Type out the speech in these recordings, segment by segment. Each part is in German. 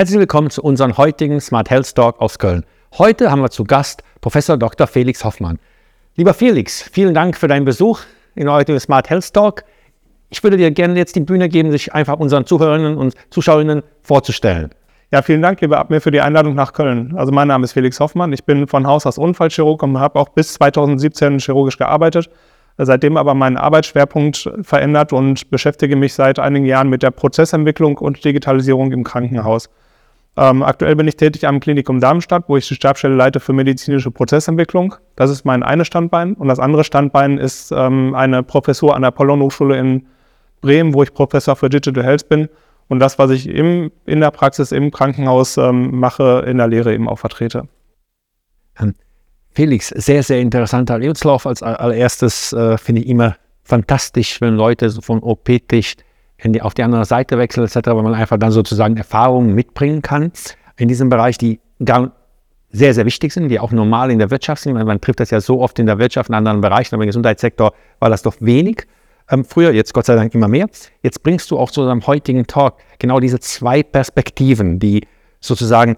Herzlich willkommen zu unserem heutigen Smart Health Talk aus Köln. Heute haben wir zu Gast Professor Dr. Felix Hoffmann. Lieber Felix, vielen Dank für deinen Besuch in heutigen Smart Health Talk. Ich würde dir gerne jetzt die Bühne geben, sich einfach unseren Zuhörerinnen und Zuschauerinnen vorzustellen. Ja, vielen Dank, lieber Abmir, für die Einladung nach Köln. Also mein Name ist Felix Hoffmann. Ich bin von Haus aus Unfallchirurg und habe auch bis 2017 chirurgisch gearbeitet. Seitdem aber meinen Arbeitsschwerpunkt verändert und beschäftige mich seit einigen Jahren mit der Prozessentwicklung und Digitalisierung im Krankenhaus. Ähm, aktuell bin ich tätig am Klinikum Darmstadt, wo ich die Stabstelle leite für medizinische Prozessentwicklung. Das ist mein eine Standbein. Und das andere Standbein ist ähm, eine Professur an der Pollon Hochschule in Bremen, wo ich Professor für Digital Health bin und das, was ich im, in der Praxis im Krankenhaus ähm, mache, in der Lehre eben auch vertrete. Ähm, Felix, sehr, sehr interessanter Lebenslauf. Als allererstes äh, finde ich immer fantastisch, wenn Leute von OP-Tisch auf die andere Seite wechseln etc., weil man einfach dann sozusagen Erfahrungen mitbringen kann in diesem Bereich, die gar sehr, sehr wichtig sind, die auch normal in der Wirtschaft sind. Man trifft das ja so oft in der Wirtschaft, in anderen Bereichen, aber im Gesundheitssektor war das doch wenig ähm, früher, jetzt Gott sei Dank immer mehr. Jetzt bringst du auch zu deinem heutigen Talk genau diese zwei Perspektiven, die sozusagen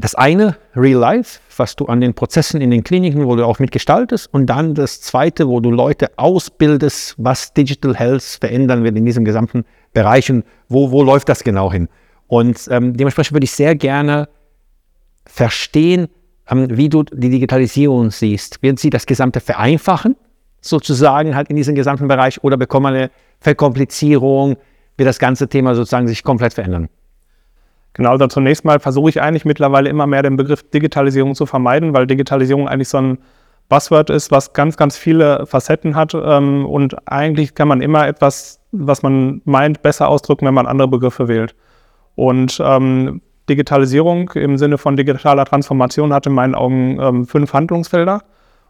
das eine, Real Life, was du an den Prozessen in den Kliniken, wo du auch mitgestaltest, und dann das zweite, wo du Leute ausbildest, was Digital Health verändern wird in diesem gesamten Bereich und wo, wo läuft das genau hin. Und ähm, dementsprechend würde ich sehr gerne verstehen, ähm, wie du die Digitalisierung siehst. Wird sie das Gesamte vereinfachen sozusagen halt in diesem gesamten Bereich oder bekommen wir eine Verkomplizierung, wird das ganze Thema sozusagen sich komplett verändern? Genau, also zunächst mal versuche ich eigentlich mittlerweile immer mehr den Begriff Digitalisierung zu vermeiden, weil Digitalisierung eigentlich so ein Buzzword ist, was ganz, ganz viele Facetten hat. Ähm, und eigentlich kann man immer etwas, was man meint, besser ausdrücken, wenn man andere Begriffe wählt. Und ähm, Digitalisierung im Sinne von digitaler Transformation hat in meinen Augen ähm, fünf Handlungsfelder.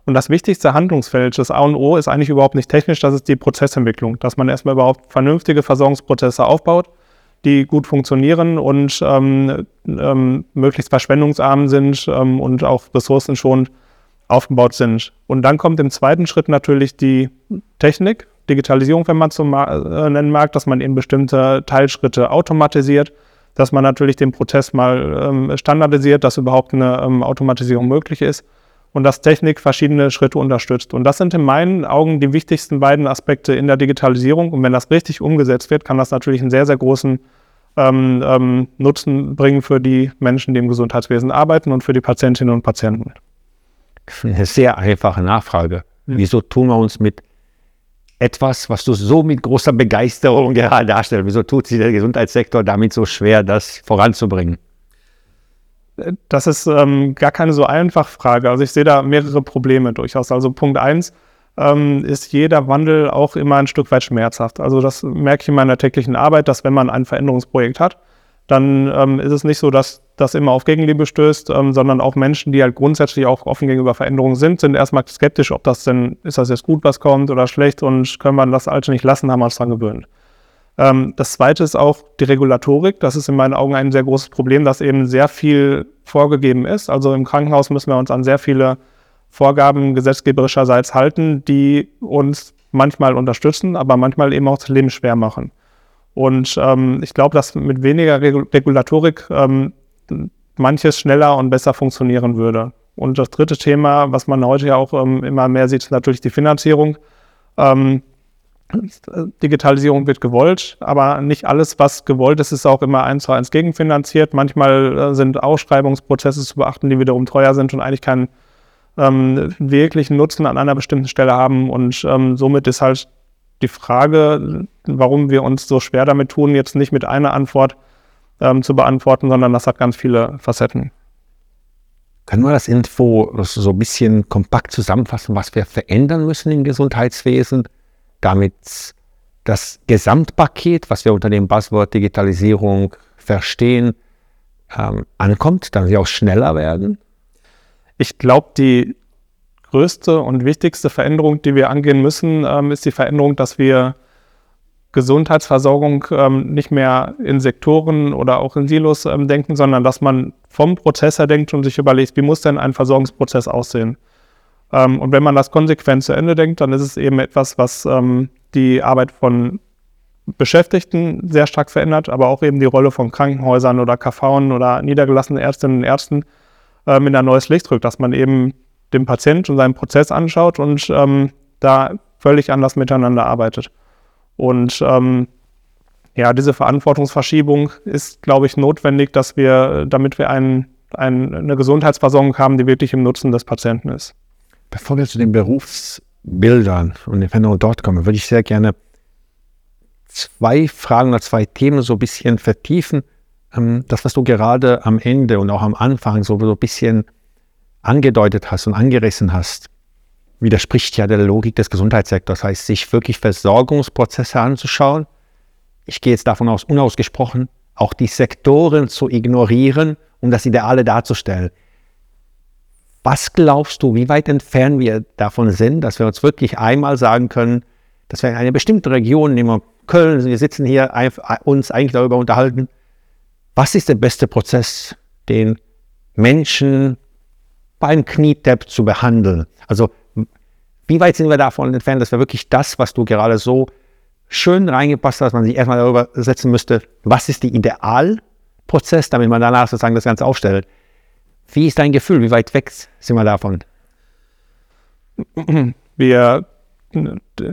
Und das wichtigste Handlungsfeld des A und O ist eigentlich überhaupt nicht technisch, das ist die Prozessentwicklung, dass man erstmal überhaupt vernünftige Versorgungsprozesse aufbaut, die gut funktionieren und ähm, ähm, möglichst verschwendungsarm sind ähm, und auch ressourcenschonend aufgebaut sind. Und dann kommt im zweiten Schritt natürlich die Technik, Digitalisierung, wenn man es so äh, nennen mag, dass man eben bestimmte Teilschritte automatisiert, dass man natürlich den Prozess mal ähm, standardisiert, dass überhaupt eine ähm, Automatisierung möglich ist und dass Technik verschiedene Schritte unterstützt. Und das sind in meinen Augen die wichtigsten beiden Aspekte in der Digitalisierung. Und wenn das richtig umgesetzt wird, kann das natürlich einen sehr, sehr großen ähm, ähm, Nutzen bringen für die Menschen, die im Gesundheitswesen arbeiten und für die Patientinnen und Patienten. Eine sehr einfache Nachfrage. Wieso tun wir uns mit etwas, was du so mit großer Begeisterung gerade darstellst, wieso tut sich der Gesundheitssektor damit so schwer, das voranzubringen? Das ist ähm, gar keine so einfache Frage. Also ich sehe da mehrere Probleme durchaus. Also Punkt eins ähm, ist jeder Wandel auch immer ein Stück weit schmerzhaft. Also das merke ich in meiner täglichen Arbeit, dass wenn man ein Veränderungsprojekt hat, dann ähm, ist es nicht so, dass das immer auf Gegenliebe stößt, ähm, sondern auch Menschen, die halt grundsätzlich auch offen gegenüber Veränderungen sind, sind erstmal skeptisch, ob das denn, ist das jetzt gut, was kommt oder schlecht und können wir das Alte nicht lassen, haben wir uns dran gewöhnt. Ähm, das zweite ist auch die Regulatorik. Das ist in meinen Augen ein sehr großes Problem, dass eben sehr viel vorgegeben ist. Also im Krankenhaus müssen wir uns an sehr viele Vorgaben gesetzgeberischerseits halten, die uns manchmal unterstützen, aber manchmal eben auch das Leben schwer machen. Und ähm, ich glaube, dass mit weniger Regulatorik ähm, manches schneller und besser funktionieren würde. Und das dritte Thema, was man heute ja auch ähm, immer mehr sieht, ist natürlich die Finanzierung. Ähm, Digitalisierung wird gewollt, aber nicht alles, was gewollt ist, ist auch immer eins zu eins gegenfinanziert. Manchmal äh, sind Ausschreibungsprozesse zu beachten, die wiederum teuer sind und eigentlich keinen ähm, wirklichen Nutzen an einer bestimmten Stelle haben. Und ähm, somit ist halt die Frage, warum wir uns so schwer damit tun, jetzt nicht mit einer Antwort ähm, zu beantworten, sondern das hat ganz viele Facetten. Können wir das Info so ein bisschen kompakt zusammenfassen, was wir verändern müssen im Gesundheitswesen? Damit das Gesamtpaket, was wir unter dem Buzzword Digitalisierung verstehen, ähm, ankommt, dann sie auch schneller werden? Ich glaube, die größte und wichtigste Veränderung, die wir angehen müssen, ähm, ist die Veränderung, dass wir Gesundheitsversorgung ähm, nicht mehr in Sektoren oder auch in Silos ähm, denken, sondern dass man vom Prozess her denkt und sich überlegt, wie muss denn ein Versorgungsprozess aussehen? Ähm, und wenn man das konsequent zu Ende denkt, dann ist es eben etwas, was ähm, die Arbeit von Beschäftigten sehr stark verändert, aber auch eben die Rolle von Krankenhäusern oder KVen oder niedergelassenen Ärztinnen und Ärzten ähm, in ein neues Licht rückt, dass man eben den Patient und seinen Prozess anschaut und ähm, da völlig anders miteinander arbeitet. Und ähm, ja, diese Verantwortungsverschiebung ist, glaube ich, notwendig, dass wir, damit wir ein, ein, eine Gesundheitsversorgung haben, die wirklich im Nutzen des Patienten ist. Bevor wir zu den Berufsbildern und den Veränderungen dort kommen, würde ich sehr gerne zwei Fragen oder zwei Themen so ein bisschen vertiefen. Ähm, das, was du gerade am Ende und auch am Anfang so, so ein bisschen angedeutet hast und angerissen hast, widerspricht ja der Logik des Gesundheitssektors. Das heißt, sich wirklich Versorgungsprozesse anzuschauen. Ich gehe jetzt davon aus, unausgesprochen, auch die Sektoren zu ignorieren, um das Ideale darzustellen. Was glaubst du, wie weit entfernt wir davon sind, dass wir uns wirklich einmal sagen können, dass wir in einer bestimmten Region, nehmen wir Köln, wir sitzen hier, uns eigentlich darüber unterhalten, was ist der beste Prozess, den Menschen beim Knietap zu behandeln? Also wie weit sind wir davon entfernt, dass wir wirklich das, was du gerade so schön reingepasst hast, dass man sich erstmal darüber setzen müsste, was ist der Idealprozess, damit man danach sozusagen das Ganze aufstellt. Wie ist dein Gefühl? Wie weit weg sind wir davon? Wir,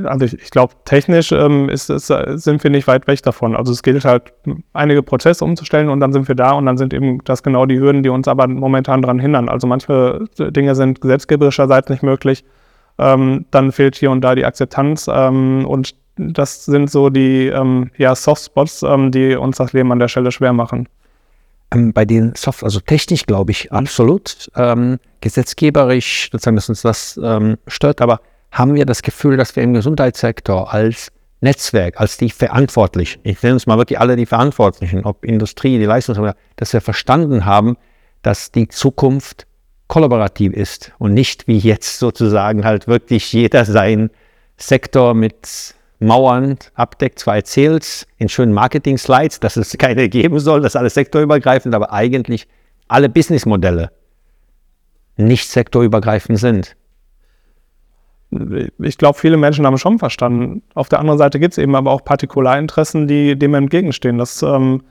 also ich, glaube, technisch ähm, ist, ist, sind wir nicht weit weg davon. Also es gilt halt, einige Prozesse umzustellen und dann sind wir da und dann sind eben das genau die Hürden, die uns aber momentan daran hindern. Also manche Dinge sind gesetzgeberischerseits nicht möglich. Ähm, dann fehlt hier und da die Akzeptanz ähm, und das sind so die ähm, ja, Softspots, ähm, die uns das Leben an der Stelle schwer machen. Ähm, bei den Soft, also technisch glaube ich absolut, ähm, gesetzgeberisch sozusagen, dass uns das ähm, stört, aber haben wir das Gefühl, dass wir im Gesundheitssektor als Netzwerk, als die verantwortlich, ich nenne uns mal wirklich alle die Verantwortlichen, ob Industrie, die Leistungserbringer, dass wir verstanden haben, dass die Zukunft kollaborativ ist und nicht wie jetzt sozusagen halt wirklich jeder seinen Sektor mit Mauern abdeckt, zwar erzählt in schönen Marketing-Slides, dass es keine geben soll, dass alles sektorübergreifend, aber eigentlich alle Businessmodelle nicht sektorübergreifend sind. Ich glaube, viele Menschen haben schon verstanden. Auf der anderen Seite gibt es eben aber auch Partikularinteressen, die dem entgegenstehen. Dass, ähm,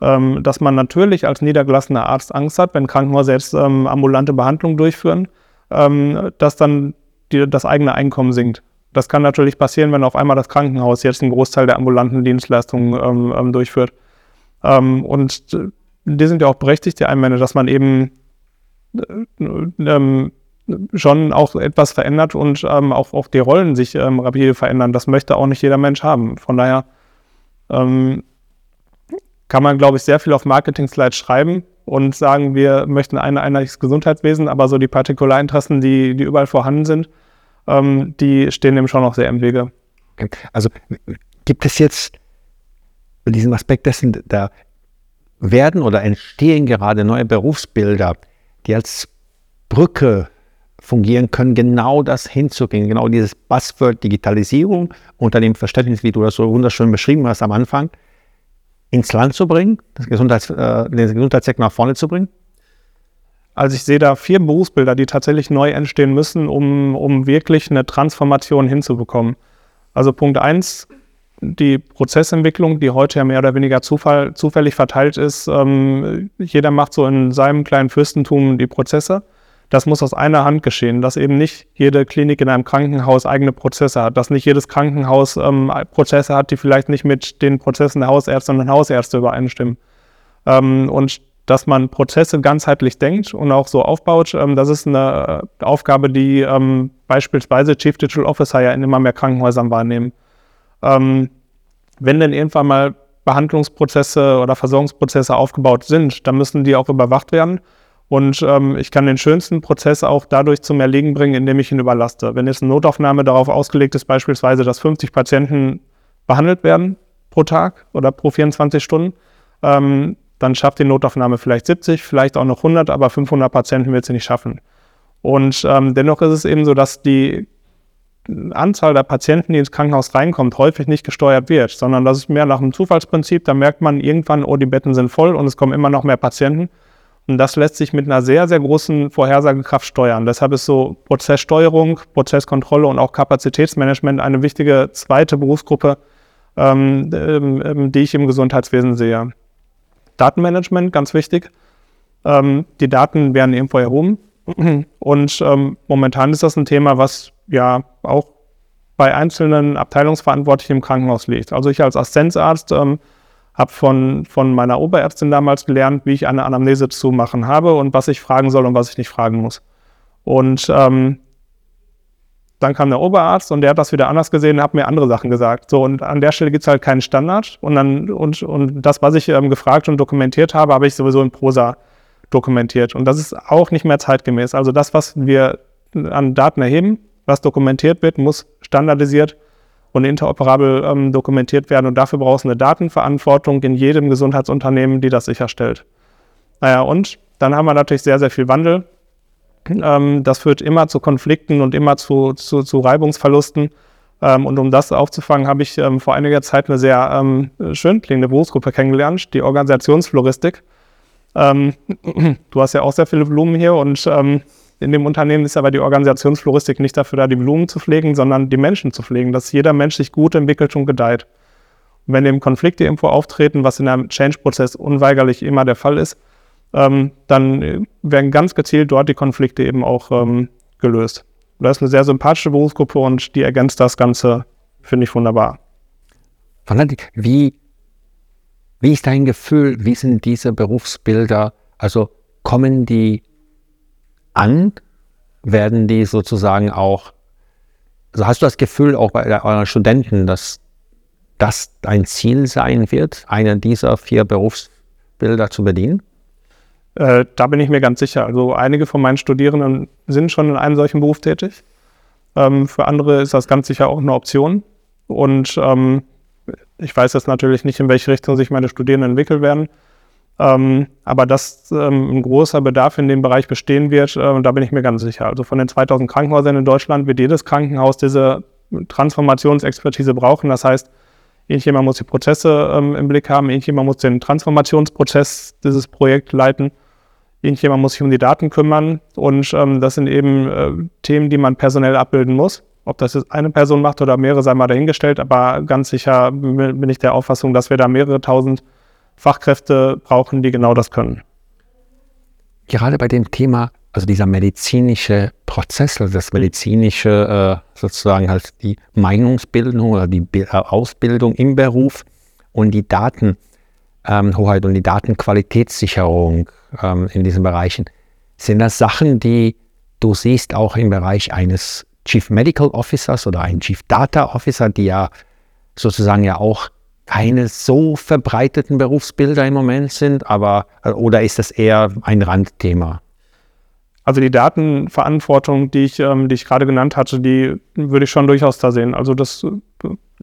ähm, dass man natürlich als niedergelassener Arzt Angst hat, wenn Krankenhäuser jetzt ähm, ambulante Behandlungen durchführen, ähm, dass dann die, das eigene Einkommen sinkt. Das kann natürlich passieren, wenn auf einmal das Krankenhaus jetzt einen Großteil der ambulanten Dienstleistungen ähm, ähm durchführt. Ähm, und äh, die sind ja auch berechtigt, die Einwände, dass man eben äh, ähm, schon auch etwas verändert und ähm, auch, auch die Rollen sich ähm, rapide verändern. Das möchte auch nicht jeder Mensch haben. Von daher kann man, glaube ich, sehr viel auf Marketing-Slides schreiben und sagen, wir möchten ein einheitliches Gesundheitswesen, aber so die Partikularinteressen, die, die überall vorhanden sind, ähm, die stehen dem schon noch sehr im Wege. Also gibt es jetzt bei diesem Aspekt dessen, da werden oder entstehen gerade neue Berufsbilder, die als Brücke fungieren können, genau das hinzugehen, genau dieses Buzzword Digitalisierung unter dem Verständnis, wie du das so wunderschön beschrieben hast am Anfang, ins Land zu bringen, das Gesundheits, äh, den Gesundheitssektor nach vorne zu bringen? Also ich sehe da vier Berufsbilder, die tatsächlich neu entstehen müssen, um, um wirklich eine Transformation hinzubekommen. Also Punkt eins, die Prozessentwicklung, die heute ja mehr oder weniger Zufall, zufällig verteilt ist. Ähm, jeder macht so in seinem kleinen Fürstentum die Prozesse. Das muss aus einer Hand geschehen, dass eben nicht jede Klinik in einem Krankenhaus eigene Prozesse hat, dass nicht jedes Krankenhaus ähm, Prozesse hat, die vielleicht nicht mit den Prozessen der Hausärzte und Hausärzte übereinstimmen. Ähm, und dass man Prozesse ganzheitlich denkt und auch so aufbaut. Ähm, das ist eine äh, Aufgabe, die ähm, beispielsweise Chief Digital Officer ja in immer mehr Krankenhäusern wahrnehmen. Ähm, wenn denn irgendwann mal Behandlungsprozesse oder Versorgungsprozesse aufgebaut sind, dann müssen die auch überwacht werden. Und ich kann den schönsten Prozess auch dadurch zum Erliegen bringen, indem ich ihn überlaste. Wenn jetzt eine Notaufnahme darauf ausgelegt ist, beispielsweise, dass 50 Patienten behandelt werden pro Tag oder pro 24 Stunden, ähm, dann schafft die Notaufnahme vielleicht 70, vielleicht auch noch 100, aber 500 Patienten wird sie nicht schaffen. Und ähm, dennoch ist es eben so, dass die Anzahl der Patienten, die ins Krankenhaus reinkommt, häufig nicht gesteuert wird, sondern das ist mehr nach dem Zufallsprinzip. Da merkt man irgendwann, oh, die Betten sind voll und es kommen immer noch mehr Patienten. Und das lässt sich mit einer sehr, sehr großen Vorhersagekraft steuern. Deshalb ist so Prozesssteuerung, Prozesskontrolle und auch Kapazitätsmanagement eine wichtige zweite Berufsgruppe, ähm, ähm, die ich im Gesundheitswesen sehe. Datenmanagement, ganz wichtig. Ähm, die Daten werden irgendwo erhoben. Und ähm, momentan ist das ein Thema, was ja auch bei einzelnen Abteilungsverantwortlichen im Krankenhaus liegt. Also ich als Assistenzarzt ähm, habe von, von meiner Oberärztin damals gelernt, wie ich eine Anamnese zu machen habe und was ich fragen soll und was ich nicht fragen muss. Und ähm, dann kam der Oberarzt und der hat das wieder anders gesehen und hat mir andere Sachen gesagt. So, und an der Stelle gibt es halt keinen Standard. Und dann, und, und das, was ich ähm, gefragt und dokumentiert habe, habe ich sowieso in Prosa dokumentiert. Und das ist auch nicht mehr zeitgemäß. Also das, was wir an Daten erheben, was dokumentiert wird, muss standardisiert und interoperabel ähm, dokumentiert werden. Und dafür brauchst du eine Datenverantwortung in jedem Gesundheitsunternehmen, die das sicherstellt. Naja, und dann haben wir natürlich sehr, sehr viel Wandel. Ähm, das führt immer zu Konflikten und immer zu, zu, zu Reibungsverlusten. Ähm, und um das aufzufangen, habe ich ähm, vor einiger Zeit eine sehr ähm, schön klingende Berufsgruppe kennengelernt, die Organisationsfloristik. Ähm, du hast ja auch sehr viele Blumen hier und ähm, in dem Unternehmen ist aber die Organisationsfloristik nicht dafür da, die Blumen zu pflegen, sondern die Menschen zu pflegen, dass jeder Mensch sich gut entwickelt und gedeiht. Und wenn eben Konflikte irgendwo auftreten, was in einem Change-Prozess unweigerlich immer der Fall ist, ähm, dann werden ganz gezielt dort die Konflikte eben auch ähm, gelöst. Das ist eine sehr sympathische Berufsgruppe und die ergänzt das Ganze, finde ich wunderbar. Wie, wie ist dein Gefühl, wie sind diese Berufsbilder, also kommen die an? Werden die sozusagen auch, also hast du das Gefühl auch bei euren Studenten, dass das ein Ziel sein wird, einer dieser vier Berufsbilder zu bedienen? Äh, da bin ich mir ganz sicher. Also einige von meinen Studierenden sind schon in einem solchen Beruf tätig. Ähm, für andere ist das ganz sicher auch eine Option. Und ähm, ich weiß jetzt natürlich nicht, in welche Richtung sich meine Studierenden entwickeln werden. Ähm, aber dass ähm, ein großer Bedarf in dem Bereich bestehen wird, äh, da bin ich mir ganz sicher. Also von den 2000 Krankenhäusern in Deutschland wird jedes Krankenhaus diese Transformationsexpertise brauchen. Das heißt, irgendjemand muss die Prozesse ähm, im Blick haben, irgendjemand muss den Transformationsprozess dieses Projekt leiten, irgendjemand muss sich um die Daten kümmern und ähm, das sind eben äh, Themen, die man personell abbilden muss. Ob das jetzt eine Person macht oder mehrere, sei mal dahingestellt, aber ganz sicher bin ich der Auffassung, dass wir da mehrere tausend Fachkräfte brauchen, die genau das können. Gerade bei dem Thema, also dieser medizinische Prozess, also das medizinische, äh, sozusagen halt die Meinungsbildung oder die äh, Ausbildung im Beruf und die Datenhoheit ähm, und die Datenqualitätssicherung ähm, in diesen Bereichen, sind das Sachen, die du siehst auch im Bereich eines Chief Medical Officers oder ein Chief Data Officer, die ja sozusagen ja auch keine so verbreiteten Berufsbilder im Moment sind, aber oder ist das eher ein Randthema? Also die Datenverantwortung, die ich, ähm, die ich gerade genannt hatte, die würde ich schon durchaus da sehen. Also das,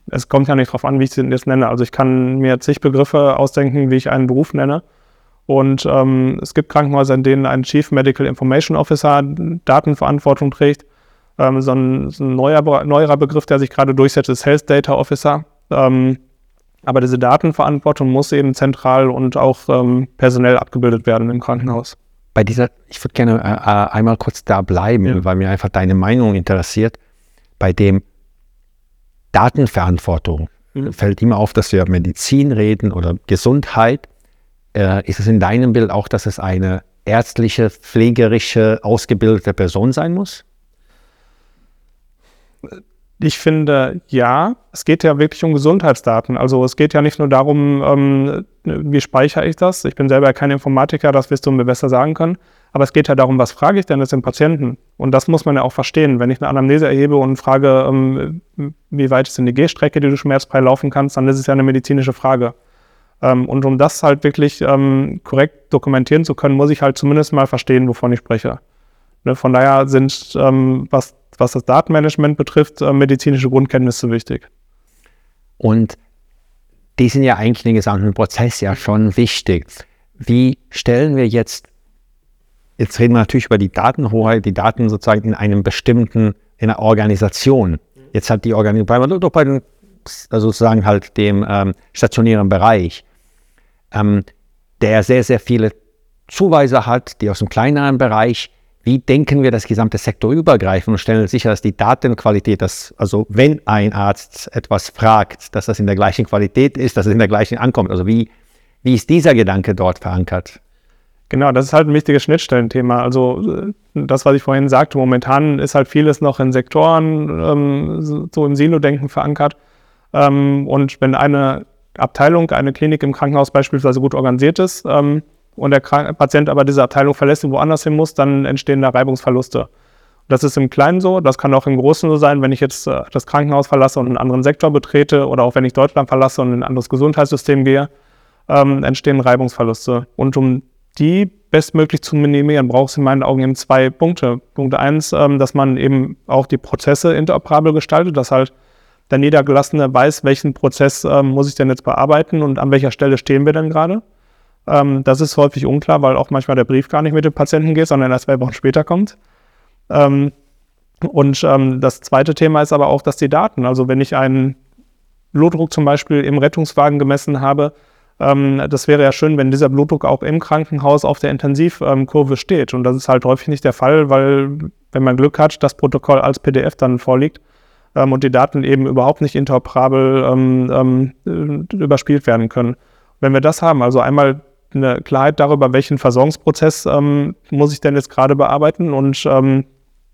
es kommt ja nicht darauf an, wie ich sie jetzt nenne. Also ich kann mir zig Begriffe ausdenken, wie ich einen Beruf nenne. Und ähm, es gibt Krankenhäuser, in denen ein Chief Medical Information Officer Datenverantwortung trägt. Ähm, so ein, so ein neuer, neuerer Begriff, der sich gerade durchsetzt, ist Health Data Officer. Ähm, aber diese Datenverantwortung muss eben zentral und auch ähm, personell abgebildet werden im Krankenhaus. Bei dieser, ich würde gerne äh, äh, einmal kurz da bleiben, ja. weil mir einfach deine Meinung interessiert. Bei dem Datenverantwortung mhm. fällt immer auf, dass wir Medizin reden oder Gesundheit. Äh, ist es in deinem Bild auch, dass es eine ärztliche, pflegerische, ausgebildete Person sein muss? Ich finde, ja, es geht ja wirklich um Gesundheitsdaten. Also es geht ja nicht nur darum, ähm, wie speichere ich das. Ich bin selber kein Informatiker, das wirst du mir besser sagen können. Aber es geht ja darum, was frage ich denn jetzt den Patienten? Und das muss man ja auch verstehen. Wenn ich eine Anamnese erhebe und frage, ähm, wie weit ist denn die Gehstrecke, die du schmerzfrei laufen kannst, dann ist es ja eine medizinische Frage. Ähm, und um das halt wirklich ähm, korrekt dokumentieren zu können, muss ich halt zumindest mal verstehen, wovon ich spreche. Ne, von daher sind, ähm, was was das Datenmanagement betrifft, äh, medizinische Grundkenntnisse wichtig. Und die sind ja eigentlich den gesamten Prozess ja schon wichtig. Wie stellen wir jetzt, jetzt reden wir natürlich über die Datenhoheit, die Daten sozusagen in einem bestimmten, in einer Organisation. Jetzt hat die Organisation, bei also sozusagen halt dem ähm, stationären Bereich, ähm, der sehr, sehr viele Zuweise hat, die aus dem kleineren Bereich wie denken wir das gesamte Sektor übergreifend und stellen sicher, dass die Datenqualität, dass, also wenn ein Arzt etwas fragt, dass das in der gleichen Qualität ist, dass es in der gleichen ankommt. Also wie, wie ist dieser Gedanke dort verankert? Genau, das ist halt ein wichtiges Schnittstellenthema. Also äh, das, was ich vorhin sagte, momentan ist halt vieles noch in Sektoren, ähm, so im Silo-Denken verankert. Ähm, und wenn eine Abteilung, eine Klinik im Krankenhaus beispielsweise gut organisiert ist ähm, und der Patient aber diese Abteilung verlässt und woanders hin muss, dann entstehen da Reibungsverluste. Das ist im Kleinen so, das kann auch im Großen so sein, wenn ich jetzt äh, das Krankenhaus verlasse und einen anderen Sektor betrete oder auch wenn ich Deutschland verlasse und in ein anderes Gesundheitssystem gehe, ähm, entstehen Reibungsverluste. Und um die bestmöglich zu minimieren, braucht es in meinen Augen eben zwei Punkte. Punkt eins, ähm, dass man eben auch die Prozesse interoperabel gestaltet, dass halt der Niedergelassene weiß, welchen Prozess ähm, muss ich denn jetzt bearbeiten und an welcher Stelle stehen wir denn gerade. Ähm, das ist häufig unklar, weil auch manchmal der Brief gar nicht mit dem Patienten geht, sondern erst zwei Wochen später kommt. Ähm, und ähm, das zweite Thema ist aber auch, dass die Daten, also wenn ich einen Blutdruck zum Beispiel im Rettungswagen gemessen habe, ähm, das wäre ja schön, wenn dieser Blutdruck auch im Krankenhaus auf der Intensivkurve steht. Und das ist halt häufig nicht der Fall, weil, wenn man Glück hat, das Protokoll als PDF dann vorliegt ähm, und die Daten eben überhaupt nicht interoperabel ähm, ähm, überspielt werden können. Wenn wir das haben, also einmal eine Klarheit darüber, welchen Versorgungsprozess ähm, muss ich denn jetzt gerade bearbeiten und ähm,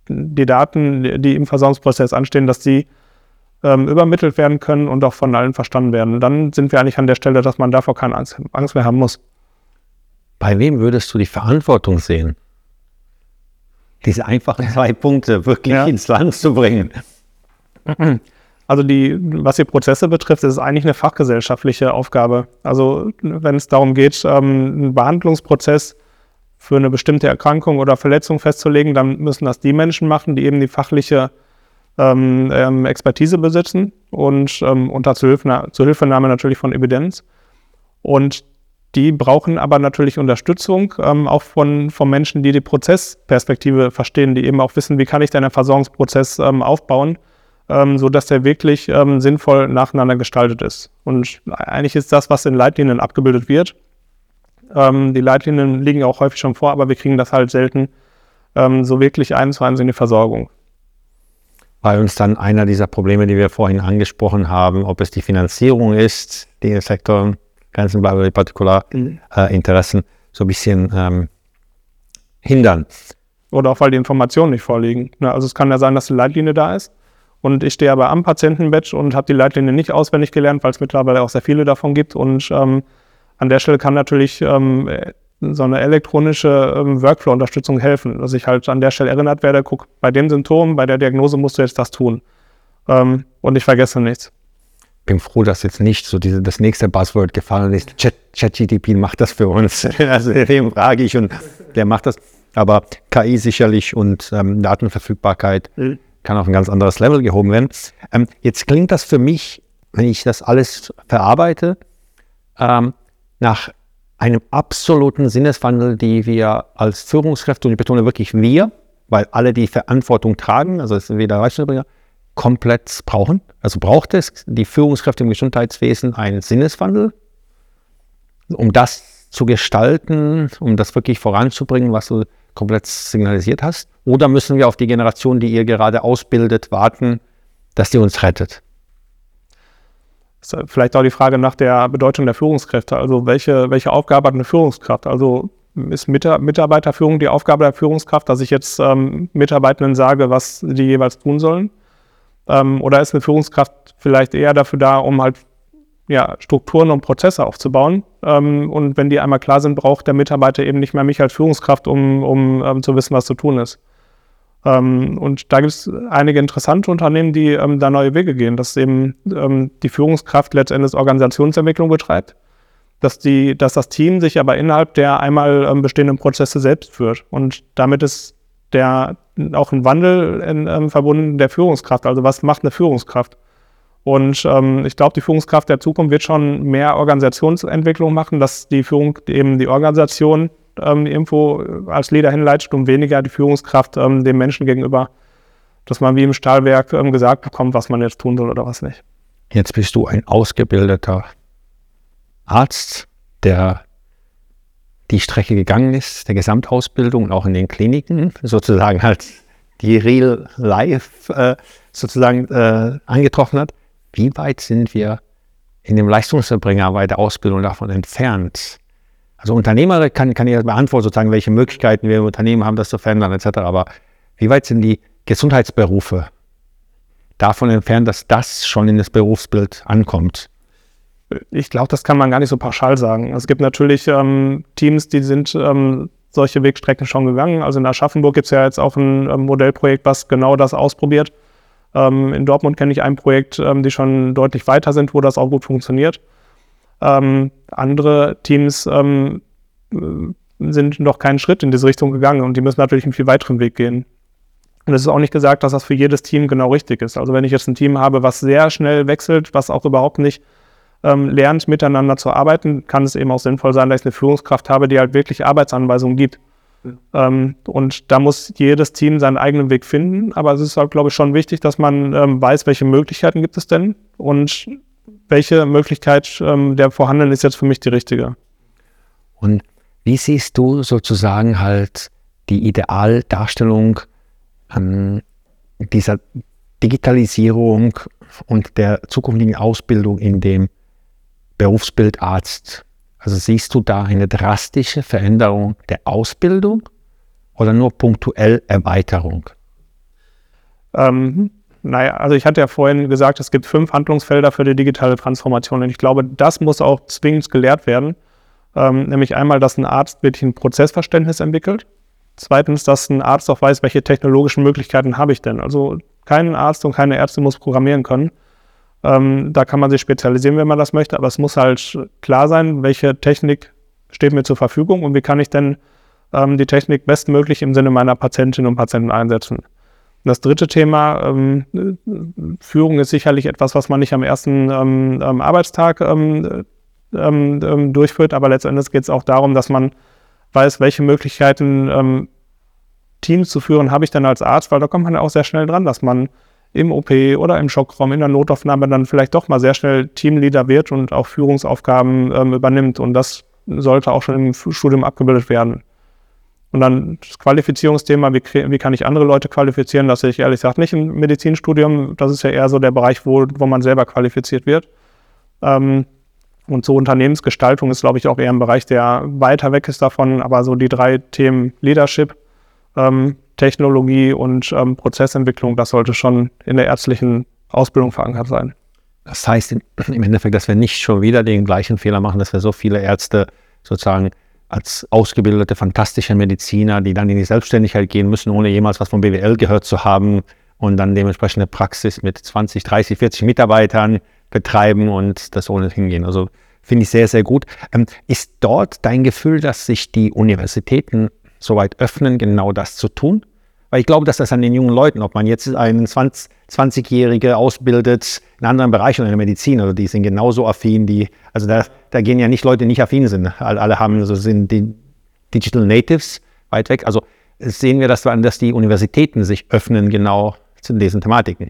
die Daten, die im Versorgungsprozess anstehen, dass die ähm, übermittelt werden können und auch von allen verstanden werden. Dann sind wir eigentlich an der Stelle, dass man davor keine Angst, Angst mehr haben muss. Bei wem würdest du die Verantwortung sehen? Diese einfachen zwei Punkte wirklich ja. ins Land zu bringen. Also die, was die Prozesse betrifft, ist es eigentlich eine fachgesellschaftliche Aufgabe. Also wenn es darum geht, ähm, einen Behandlungsprozess für eine bestimmte Erkrankung oder Verletzung festzulegen, dann müssen das die Menschen machen, die eben die fachliche ähm, ähm, Expertise besitzen und ähm, unter Zuhilfenahme, natürlich von Evidenz. Und die brauchen aber natürlich Unterstützung, ähm, auch von, von Menschen, die die Prozessperspektive verstehen, die eben auch wissen, wie kann ich denn einen Versorgungsprozess ähm, aufbauen, ähm, sodass der wirklich ähm, sinnvoll nacheinander gestaltet ist. Und eigentlich ist das, was in Leitlinien abgebildet wird. Ähm, die Leitlinien liegen auch häufig schon vor, aber wir kriegen das halt selten ähm, so wirklich eins zu eins in die Versorgung bei uns dann einer dieser Probleme, die wir vorhin angesprochen haben, ob es die Finanzierung ist, die Sektor ganzen Partikularinteressen mhm. äh, so ein bisschen ähm, hindern. Oder auch weil die Informationen nicht vorliegen. Ja, also es kann ja sein, dass die Leitlinie da ist und ich stehe aber am Patientenbett und habe die Leitlinie nicht auswendig gelernt, weil es mittlerweile auch sehr viele davon gibt. Und ähm, an der Stelle kann natürlich ähm, so eine elektronische ähm, Workflow-Unterstützung helfen, dass ich halt an der Stelle erinnert werde, guck, bei dem Symptom, bei der Diagnose musst du jetzt das tun. Ähm, und ich vergesse nichts. Bin froh, dass jetzt nicht so diese, das nächste Buzzword gefallen ist. ChatGTP macht das für uns. also dem frage ich und der macht das. Aber KI sicherlich und ähm, Datenverfügbarkeit mhm. Kann auf ein ganz anderes Level gehoben werden. Ähm, jetzt klingt das für mich, wenn ich das alles verarbeite, ähm, nach einem absoluten Sinneswandel, die wir als Führungskräfte, und ich betone wirklich wir, weil alle die Verantwortung tragen, also es ist weder Leistungsbringer, komplett brauchen. Also braucht es die Führungskräfte im Gesundheitswesen einen Sinneswandel, um das zu gestalten, um das wirklich voranzubringen, was du komplett signalisiert hast? Oder müssen wir auf die Generation, die ihr gerade ausbildet, warten, dass die uns rettet? vielleicht auch die Frage nach der Bedeutung der Führungskräfte. Also welche, welche Aufgabe hat eine Führungskraft? Also ist Mitarbeiterführung die Aufgabe der Führungskraft, dass ich jetzt ähm, Mitarbeitenden sage, was die jeweils tun sollen? Ähm, oder ist eine Führungskraft vielleicht eher dafür da, um halt ja, Strukturen und Prozesse aufzubauen? Ähm, und wenn die einmal klar sind, braucht der Mitarbeiter eben nicht mehr mich als Führungskraft, um, um ähm, zu wissen, was zu tun ist. Ähm, und da gibt es einige interessante Unternehmen, die ähm, da neue Wege gehen, dass eben ähm, die Führungskraft letztendlich Organisationsentwicklung betreibt, dass, die, dass das Team sich aber innerhalb der einmal ähm, bestehenden Prozesse selbst führt. Und damit ist der auch ein Wandel in, verbunden der Führungskraft. Also was macht eine Führungskraft? Und ähm, ich glaube, die Führungskraft der Zukunft wird schon mehr Organisationsentwicklung machen, dass die Führung eben die Organisation ähm, irgendwo als Leader hinleitet und weniger die Führungskraft ähm, dem Menschen gegenüber, dass man wie im Stahlwerk ähm, gesagt bekommt, was man jetzt tun soll oder was nicht. Jetzt bist du ein ausgebildeter Arzt, der die Strecke gegangen ist, der Gesamtausbildung und auch in den Kliniken, sozusagen halt die Real Life äh, sozusagen äh, eingetroffen hat. Wie weit sind wir in dem Leistungserbringer bei der Ausbildung davon entfernt? Also Unternehmer kann, kann ich beantworten, sozusagen, welche Möglichkeiten wir im Unternehmen haben, das zu verändern, etc. Aber wie weit sind die Gesundheitsberufe davon entfernt, dass das schon in das Berufsbild ankommt? Ich glaube, das kann man gar nicht so pauschal sagen. Es gibt natürlich ähm, Teams, die sind ähm, solche Wegstrecken schon gegangen. Also in Aschaffenburg gibt es ja jetzt auch ein ähm, Modellprojekt, was genau das ausprobiert. Ähm, in Dortmund kenne ich ein Projekt, ähm, die schon deutlich weiter sind, wo das auch gut funktioniert. Ähm, andere Teams sind noch keinen Schritt in diese Richtung gegangen und die müssen natürlich einen viel weiteren Weg gehen. Und es ist auch nicht gesagt, dass das für jedes Team genau richtig ist. Also wenn ich jetzt ein Team habe, was sehr schnell wechselt, was auch überhaupt nicht ähm, lernt, miteinander zu arbeiten, kann es eben auch sinnvoll sein, dass ich eine Führungskraft habe, die halt wirklich Arbeitsanweisungen gibt. Ähm, und da muss jedes Team seinen eigenen Weg finden. Aber es ist halt, glaube ich, schon wichtig, dass man ähm, weiß, welche Möglichkeiten gibt es denn und welche Möglichkeit ähm, der vorhandenen ist jetzt für mich die richtige. Und wie siehst du sozusagen halt die Idealdarstellung ähm, dieser Digitalisierung und der zukünftigen Ausbildung in dem Berufsbild Arzt? Also siehst du da eine drastische Veränderung der Ausbildung oder nur punktuell Erweiterung? Ähm, naja, also ich hatte ja vorhin gesagt, es gibt fünf Handlungsfelder für die digitale Transformation und ich glaube, das muss auch zwingend gelehrt werden. Ähm, nämlich einmal, dass ein Arzt wirklich ein Prozessverständnis entwickelt. Zweitens, dass ein Arzt auch weiß, welche technologischen Möglichkeiten habe ich denn. Also kein Arzt und keine Ärzte muss programmieren können. Ähm, da kann man sich spezialisieren, wenn man das möchte, aber es muss halt klar sein, welche Technik steht mir zur Verfügung und wie kann ich denn ähm, die Technik bestmöglich im Sinne meiner Patientinnen und Patienten einsetzen. Das dritte Thema, ähm, Führung ist sicherlich etwas, was man nicht am ersten ähm, ähm, Arbeitstag ähm, durchführt, aber letztendlich geht es auch darum, dass man weiß, welche Möglichkeiten Teams zu führen habe ich dann als Arzt, weil da kommt man ja auch sehr schnell dran, dass man im OP oder im Schockraum, in der Notaufnahme dann vielleicht doch mal sehr schnell Teamleader wird und auch Führungsaufgaben ähm, übernimmt. Und das sollte auch schon im Studium abgebildet werden. Und dann das Qualifizierungsthema, wie, wie kann ich andere Leute qualifizieren? Das sehe ich ehrlich gesagt nicht im Medizinstudium. Das ist ja eher so der Bereich, wo, wo man selber qualifiziert wird. Ähm, und so Unternehmensgestaltung ist, glaube ich, auch eher ein Bereich, der weiter weg ist davon. Aber so die drei Themen Leadership, ähm, Technologie und ähm, Prozessentwicklung, das sollte schon in der ärztlichen Ausbildung verankert sein. Das heißt im Endeffekt, dass wir nicht schon wieder den gleichen Fehler machen, dass wir so viele Ärzte sozusagen als ausgebildete, fantastische Mediziner, die dann in die Selbstständigkeit gehen müssen, ohne jemals was von BWL gehört zu haben und dann dementsprechende Praxis mit 20, 30, 40 Mitarbeitern betreiben und das ohne hingehen. Also finde ich sehr, sehr gut. Ähm, ist dort dein Gefühl, dass sich die Universitäten soweit öffnen, genau das zu tun? Weil ich glaube, dass das an den jungen Leuten, ob man jetzt einen 20, 20-Jährige ausbildet in anderen Bereichen in der Medizin, oder die sind genauso affin, die, also da, da gehen ja nicht Leute, die nicht affin sind. Alle, haben, also sind die Digital Natives weit weg. Also sehen wir, dass, dass die Universitäten sich öffnen genau zu diesen Thematiken.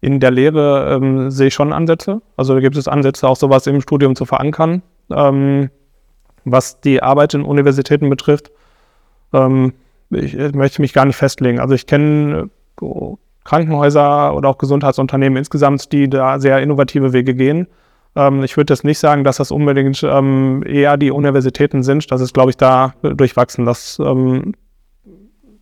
In der Lehre ähm, sehe ich schon Ansätze. Also da gibt es Ansätze, auch sowas im Studium zu verankern. Ähm, was die Arbeit in Universitäten betrifft, ähm, ich, ich, möchte mich gar nicht festlegen. Also ich kenne äh, Krankenhäuser oder auch Gesundheitsunternehmen insgesamt, die da sehr innovative Wege gehen. Ähm, ich würde jetzt nicht sagen, dass das unbedingt ähm, eher die Universitäten sind. Das ist, glaube ich, da durchwachsen, dass ähm,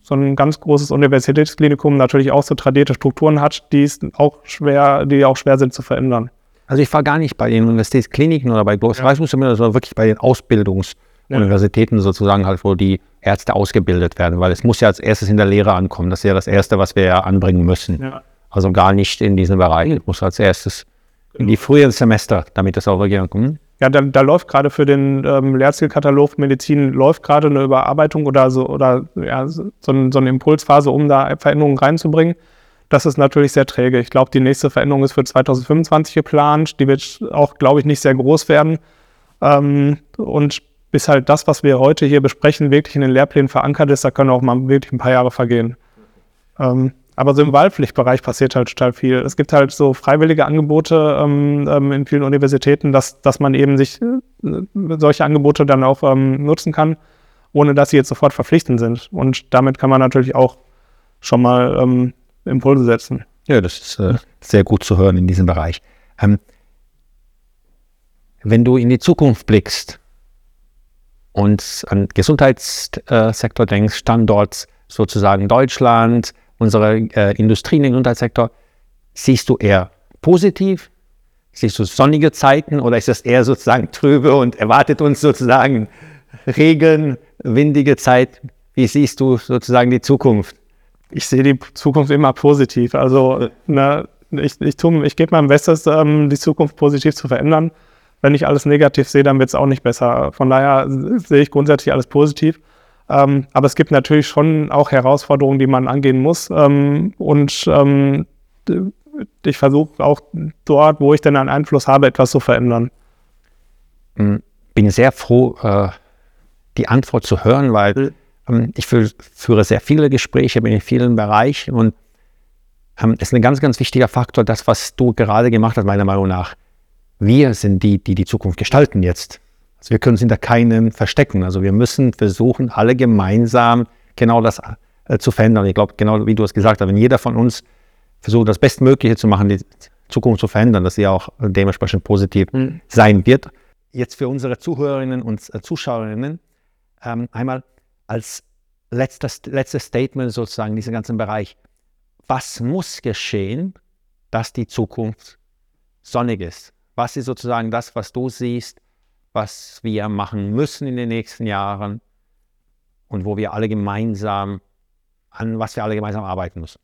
so ein ganz großes Universitätsklinikum natürlich auch so tradierte Strukturen hat, die auch schwer, die auch schwer sind zu verändern. Also ich war gar nicht bei den Universitätskliniken oder bei Großleistungszentren, ja. sondern wirklich bei den Ausbildungsuniversitäten ja. sozusagen halt, wo die Ärzte ausgebildet werden, weil es muss ja als erstes in der Lehre ankommen. Das ist ja das Erste, was wir ja anbringen müssen. Ja. Also gar nicht in diesem Bereich. Es muss als erstes in die frühen Semester, damit das auch wirklich ankommt. Ja, da, da läuft gerade für den ähm, Lehrzielkatalog Medizin läuft gerade eine Überarbeitung oder so oder ja, so, so eine Impulsphase, um da Veränderungen reinzubringen. Das ist natürlich sehr träge. Ich glaube, die nächste Veränderung ist für 2025 geplant. Die wird auch, glaube ich, nicht sehr groß werden. Ähm, und bis halt das, was wir heute hier besprechen, wirklich in den Lehrplänen verankert ist, da können auch mal wirklich ein paar Jahre vergehen. Ähm, Aber so im Wahlpflichtbereich passiert halt total viel. Es gibt halt so freiwillige Angebote ähm, ähm, in vielen Universitäten, dass, dass man eben sich äh, solche Angebote dann auch ähm, nutzen kann, ohne dass sie jetzt sofort verpflichtend sind. Und damit kann man natürlich auch schon mal ähm, Impulse setzen. Ja, das ist äh, sehr gut zu hören in diesem Bereich. Ähm, wenn du in die Zukunft blickst und an Gesundheitssektor denkst, Standort sozusagen Deutschland, unsere äh, Industrie im Gesundheitssektor, siehst du eher positiv? Siehst du sonnige Zeiten oder ist das eher sozusagen trübe und erwartet uns sozusagen Regen, windige Zeit? Wie siehst du sozusagen die Zukunft? Ich sehe die Zukunft immer positiv. Also ne, ich, ich, ich gebe meinem Bestes, ähm, die Zukunft positiv zu verändern. Wenn ich alles negativ sehe, dann wird es auch nicht besser. Von daher sehe ich grundsätzlich alles positiv. Ähm, aber es gibt natürlich schon auch Herausforderungen, die man angehen muss. Ähm, und ähm, ich versuche auch dort, wo ich denn einen Einfluss habe, etwas zu verändern. Hm, bin sehr froh, äh, die Antwort zu hören, weil ähm, ich führe sehr viele Gespräche, bin in vielen Bereichen und ähm, es ist ein ganz, ganz wichtiger Faktor, das, was du gerade gemacht hast, meiner Meinung nach. Wir sind die, die die Zukunft gestalten jetzt. Also wir können uns hinter keinem verstecken. Also wir müssen versuchen, alle gemeinsam genau das äh, zu verändern. Ich glaube, genau wie du es gesagt hast, wenn jeder von uns versucht, das Bestmögliche zu machen, die Zukunft zu verändern, dass sie auch dementsprechend positiv mhm. sein wird. Jetzt für unsere Zuhörerinnen und äh, Zuschauerinnen ähm, einmal als letztes, letztes Statement sozusagen in diesem ganzen Bereich. Was muss geschehen, dass die Zukunft sonnig ist? Was ist sozusagen das, was du siehst, was wir machen müssen in den nächsten Jahren und wo wir alle gemeinsam, an was wir alle gemeinsam arbeiten müssen.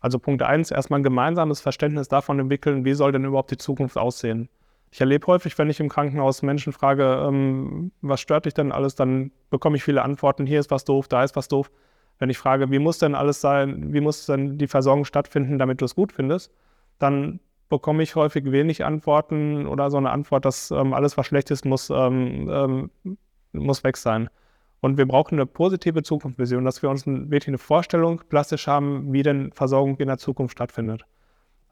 Also Punkt 1, erstmal ein gemeinsames Verständnis davon entwickeln, wie soll denn überhaupt die Zukunft aussehen. Ich erlebe häufig, wenn ich im Krankenhaus Menschen frage, ähm, was stört dich denn alles, dann bekomme ich viele Antworten, hier ist was doof, da ist was doof. Wenn ich frage, wie muss denn alles sein, wie muss denn die Versorgung stattfinden, damit du es gut findest, dann bekomme ich häufig wenig Antworten oder so eine Antwort, dass ähm, alles, was schlecht ist, muss, ähm, ähm, muss weg sein. Und wir brauchen eine positive Zukunftsvision, dass wir uns wirklich eine Vorstellung plastisch haben, wie denn Versorgung in der Zukunft stattfindet.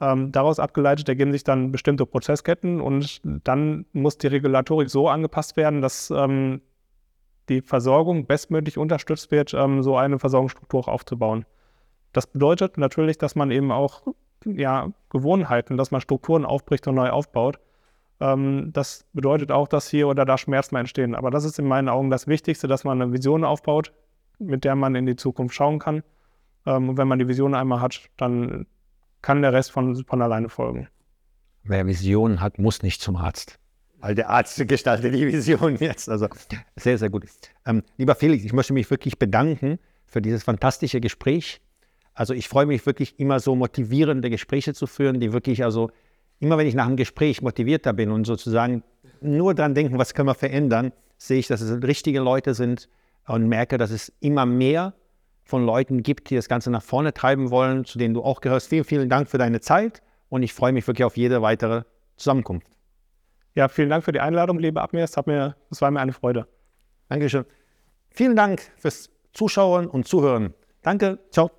Ähm, daraus abgeleitet ergeben sich dann bestimmte Prozessketten und dann muss die Regulatorik so angepasst werden, dass ähm, die Versorgung bestmöglich unterstützt wird, ähm, so eine Versorgungsstruktur aufzubauen. Das bedeutet natürlich, dass man eben auch ja, Gewohnheiten, dass man Strukturen aufbricht und neu aufbaut. Ähm, das bedeutet auch, dass hier oder da Schmerzen entstehen. Aber das ist in meinen Augen das Wichtigste, dass man eine Vision aufbaut, mit der man in die Zukunft schauen kann. Ähm, und wenn man die Vision einmal hat, dann kann der Rest von, von alleine folgen. Wer Visionen hat, muss nicht zum Arzt. Weil der Arzt gestaltet die Vision jetzt. Also sehr, sehr gut. Ähm, lieber Felix, ich möchte mich wirklich bedanken für dieses fantastische Gespräch. Also ich freue mich wirklich immer so motivierende Gespräche zu führen, die wirklich, also immer wenn ich nach einem Gespräch motivierter bin und sozusagen nur dran denken, was können wir verändern, sehe ich, dass es richtige Leute sind und merke, dass es immer mehr von Leuten gibt, die das Ganze nach vorne treiben wollen, zu denen du auch gehörst. Vielen, vielen Dank für deine Zeit und ich freue mich wirklich auf jede weitere Zusammenkunft. Ja, vielen Dank für die Einladung, liebe Abmir. Es, mir, es war mir eine Freude. Dankeschön. Vielen Dank fürs Zuschauen und Zuhören. Danke. Ciao.